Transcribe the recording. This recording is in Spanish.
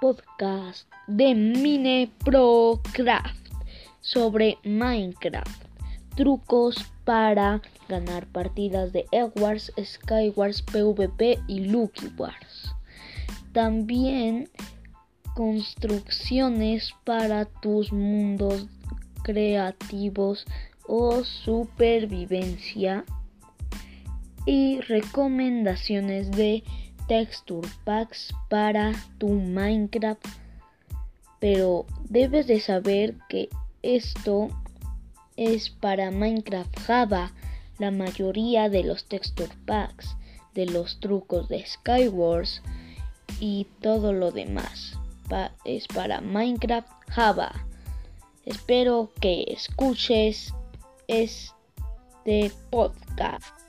podcast de Mine Procraft sobre Minecraft. Trucos para ganar partidas de Edwards, Skywars, PvP y Lucky Wars. También construcciones para tus mundos creativos o supervivencia y recomendaciones de texture packs para tu Minecraft. Pero debes de saber que esto es para Minecraft Java. La mayoría de los texture packs de los trucos de Skywars y todo lo demás es para Minecraft Java. Espero que escuches este podcast